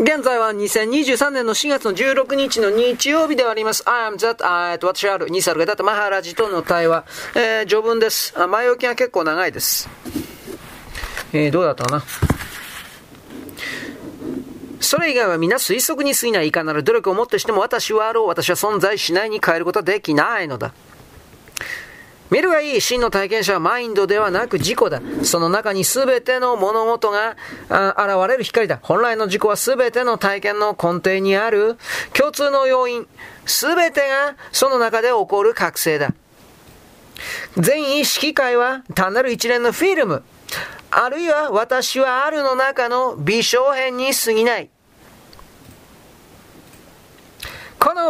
現在は2023年の4月の16日の日曜日であります。I am that, あと、私ある、ニサルがだってマハラジとの対話。えー、序文です。あ前置きが結構長いです。えー、どうだったかな？それ以外は皆推測に過ぎないいかなる努力をもってしても私はあろう、私は存在しないに変えることはできないのだ。見るがいい真の体験者はマインドではなく自己だ。その中に全ての物事が現れる光だ。本来の自己は全ての体験の根底にある共通の要因。全てがその中で起こる覚醒だ。全意識界は単なる一連のフィルム。あるいは私はあるの中の微小編に過ぎない。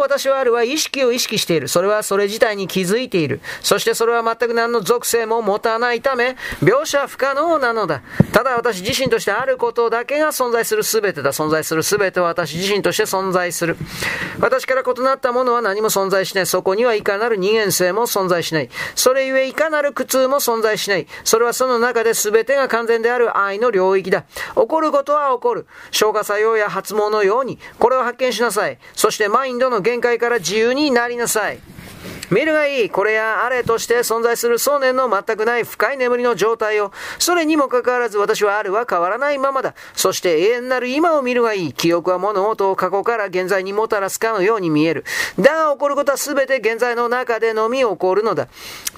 私はあるは意識を意識している。それはそれ自体に気づいている。そしてそれは全く何の属性も持たないため、描写不可能なのだ。ただ私自身としてあることだけが存在する全てだ。存在する全ては私自身として存在する。私から異なったものは何も存在しない。そこにはいかなる二元性も存在しない。それゆえいかなる苦痛も存在しない。それはその中で全てが完全である愛の領域だ。起こることは起こる。消化作用や発毛のように、これを発見しなさい。そしてマイン度の限界から自由になりなさい。見るがいい、これやあれとして存在する想念の全くない深い眠りの状態を、それにもかかわらず私はあるは変わらないままだ。そして永遠なる今を見るがいい。記憶は物事を過去から現在にもたらすかのように見える。だが起こることは全て現在の中でのみ起こるのだ。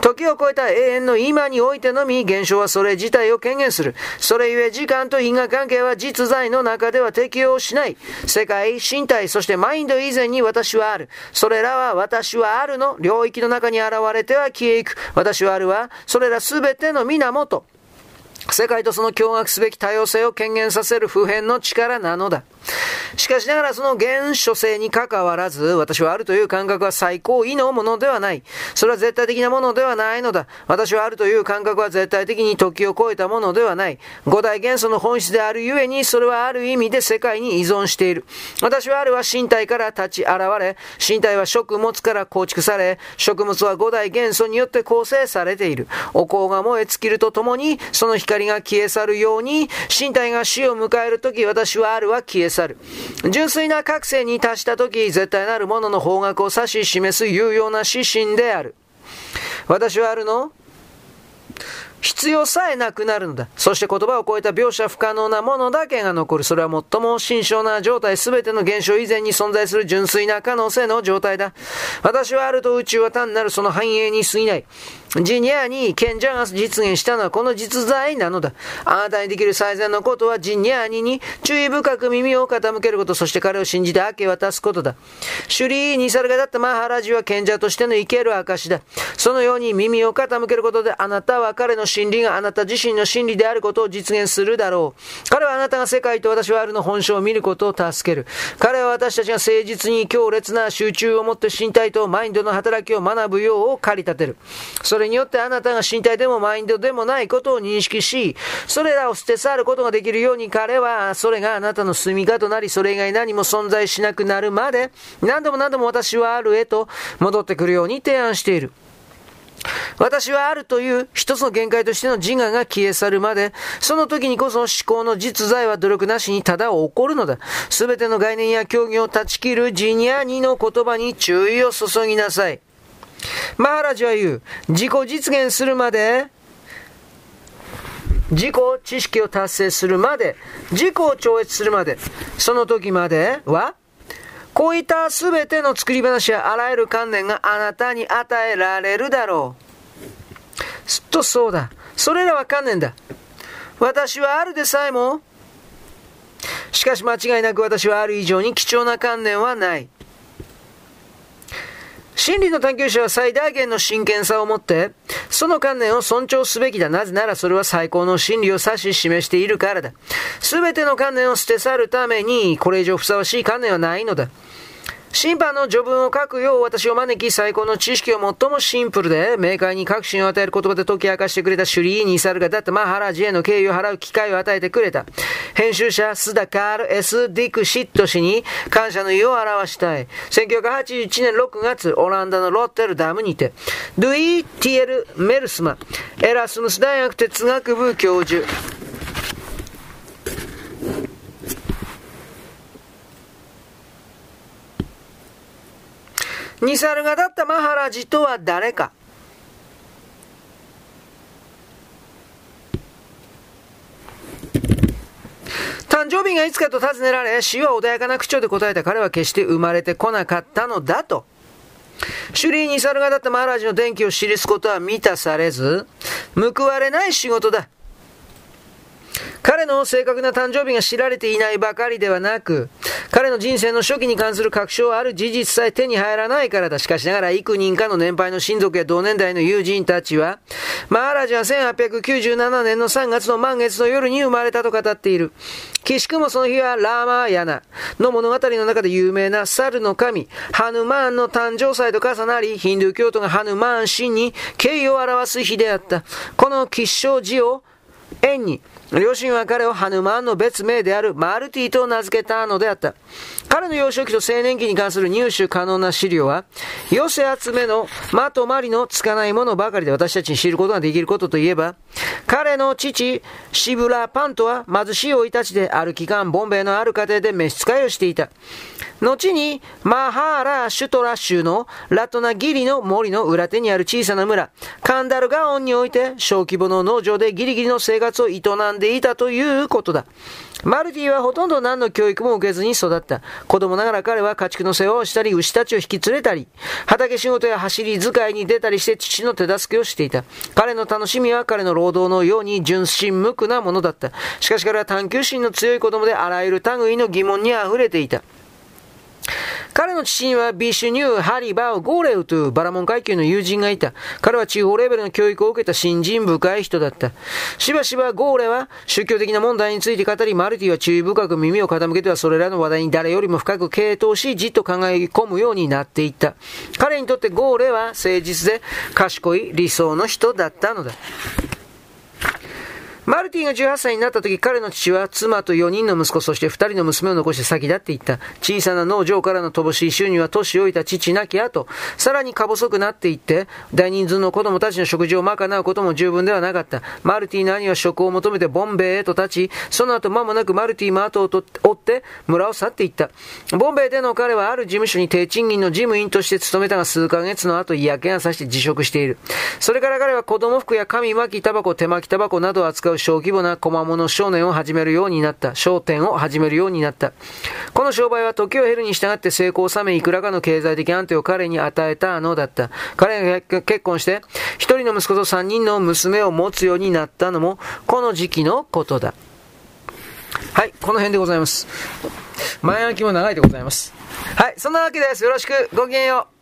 時を超えた永遠の今においてのみ現象はそれ自体を権限する。それゆえ時間と因果関係は実在の中では適用しない。世界、身体、そしてマインド以前に私はある。それらは私はあるの領領域の中に現れては消えゆく。私はあるは、それらすべての源。世界とその驚愕すべき多様性を権限させる普遍の力なのだ。しかしながらその原初性に関わらず、私はあるという感覚は最高位のものではない。それは絶対的なものではないのだ。私はあるという感覚は絶対的に時を超えたものではない。五大元素の本質であるゆえに、それはある意味で世界に依存している。私はあるは身体から立ち現れ、身体は食物から構築され、食物は五大元素によって構成されている。お香が燃え尽きるとともに、その光が消え去るように、身体が死を迎えるとき、私はあるは消え去る。純粋な覚醒に達した時、絶対なるものの方角を指し示す有用な指針である。私はあるの？必要さえなくなるのだ。そして言葉を超えた描写不可能なものだけが残る。それは最も心象な状態、すべての現象以前に存在する純粋な可能性の状態だ。私はあると宇宙は単なるその繁栄に過ぎない。ジニアに賢者が実現したのはこの実在なのだ。あなたにできる最善のことはジニアニに注意深く耳を傾けること、そして彼を信じて明け渡すことだ。シュリー・ニサルがだったマハラジは賢者としての生ける証だ。そのように耳を傾けることであなたは彼の真理があなた自身の真理であることを実現するだろう。彼はあなたが世界と私はあるの本性を見ることを助ける。彼は私たちが誠実に強烈な集中を持って身体とマインドの働きを学ぶようを駆り立てる。それによってあなたが身体でもマインドでもないことを認識し、それらを捨て去ることができるように彼は、それがあなたの住みかとなり、それ以外何も存在しなくなるまで、何度も何度も私はあるへと戻ってくるように提案している。私はあるという一つの限界としての自我が消え去るまで、その時にこそ思考の実在は努力なしにただ起こるのだ。すべての概念や競技を断ち切るジニアニの言葉に注意を注ぎなさい。マハラジは言う、自己実現するまで、自己知識を達成するまで、自己を超越するまで、その時までは、こういった全ての作り話やあらゆる観念があなたに与えられるだろう。すっとそうだ。それらは観念だ。私はあるでさえも、しかし間違いなく私はある以上に貴重な観念はない。真理の探求者は最大限の真剣さを持って、その観念を尊重すべきだ。なぜならそれは最高の真理を指し示しているからだ。すべての観念を捨て去るために、これ以上ふさわしい観念はないのだ。審判の序文を書くよう私を招き最高の知識を最もシンプルで明快に確信を与える言葉で解き明かしてくれたシュリーニサルがだってマハラジへの敬意を払う機会を与えてくれた。編集者スダカール・エス・ディクシット氏に感謝の意を表したい。1981年6月、オランダのロッテルダムにて、ドゥイ・ティエル・メルスマ、エラスムス大学哲学部教授、ニサルがだったマハラジとは誰か誕生日がいつかと尋ねられ、死は穏やかな口調で答えた彼は決して生まれてこなかったのだと。シュリーに猿がだったマハラジの電気を記すことは満たされず、報われない仕事だ。彼の正確な誕生日が知られていないばかりではなく、彼の人生の初期に関する確証はある事実さえ手に入らないからだ。しかしながら幾人かの年配の親族や同年代の友人たちは、マーラジは1897年の3月の満月の夜に生まれたと語っている。岸くもその日はラーマーヤナの物語の中で有名な猿の神、ハヌマーンの誕生祭と重なり、ヒンドゥー教徒がハヌマーン神に敬意を表す日であった。この吉祥寺を縁に、両親は彼をハヌマンの別名であるマルティと名付けたのであった。彼の幼少期と青年期に関する入手可能な資料は、寄せ集めのまとまりのつかないものばかりで私たちに知ることができることといえば、彼の父、シブラ・パントは貧しい生い立ちである期間、ボンベイのある家庭で召使いをしていた。後に、マハーラ・シュトラ州のラトナギリの森の裏手にある小さな村、カンダルガオンにおいて小規模の農場でギリギリの生活を営んでいたということだ。マルティはほとんど何の教育も受けずに育った。子供ながら彼は家畜の世話をしたり、牛たちを引き連れたり、畑仕事や走り使いに出たりして父の手助けをしていた。彼の楽しみは彼の労働のように純真無垢なものだった。しかし彼は探求心の強い子供であらゆる類の疑問に溢れていた。彼の父にはビシュニュー、ハリバー、ゴーレウというバラモン階級の友人がいた。彼は地方レベルの教育を受けた信心深い人だった。しばしばゴーレは宗教的な問題について語り、マルティは注意深く耳を傾けてはそれらの話題に誰よりも深く傾倒し、じっと考え込むようになっていった。彼にとってゴーレは誠実で賢い理想の人だったのだ。マルティが18歳になった時、彼の父は妻と4人の息子、そして2人の娘を残して先立っていった。小さな農場からの乏しい収入は年老いた父亡き後、さらにか細くなっていって、大人数の子供たちの食事を賄うことも十分ではなかった。マルティの兄は職を求めてボンベイへと立ち、その後間もなくマルティも後を追って村を去っていった。ボンベイでの彼はある事務所に低賃金の事務員として勤めたが数ヶ月の後嫌気がさして辞職している。それから彼は子供服や紙巻きタバコ、手巻きタバコなどを扱うう小規模な小物少年を始めるようになった。商店を始めるようになった。この商売は時を経るに従って成功を収め、いくらかの経済的安定を彼に与えたのだった。彼が結婚して、一人の息子と三人の娘を持つようになったのも、この時期のことだ。はい、この辺でございます。前置きも長いでございます。はい、そんなわけです。よろしく、ごきげんよう。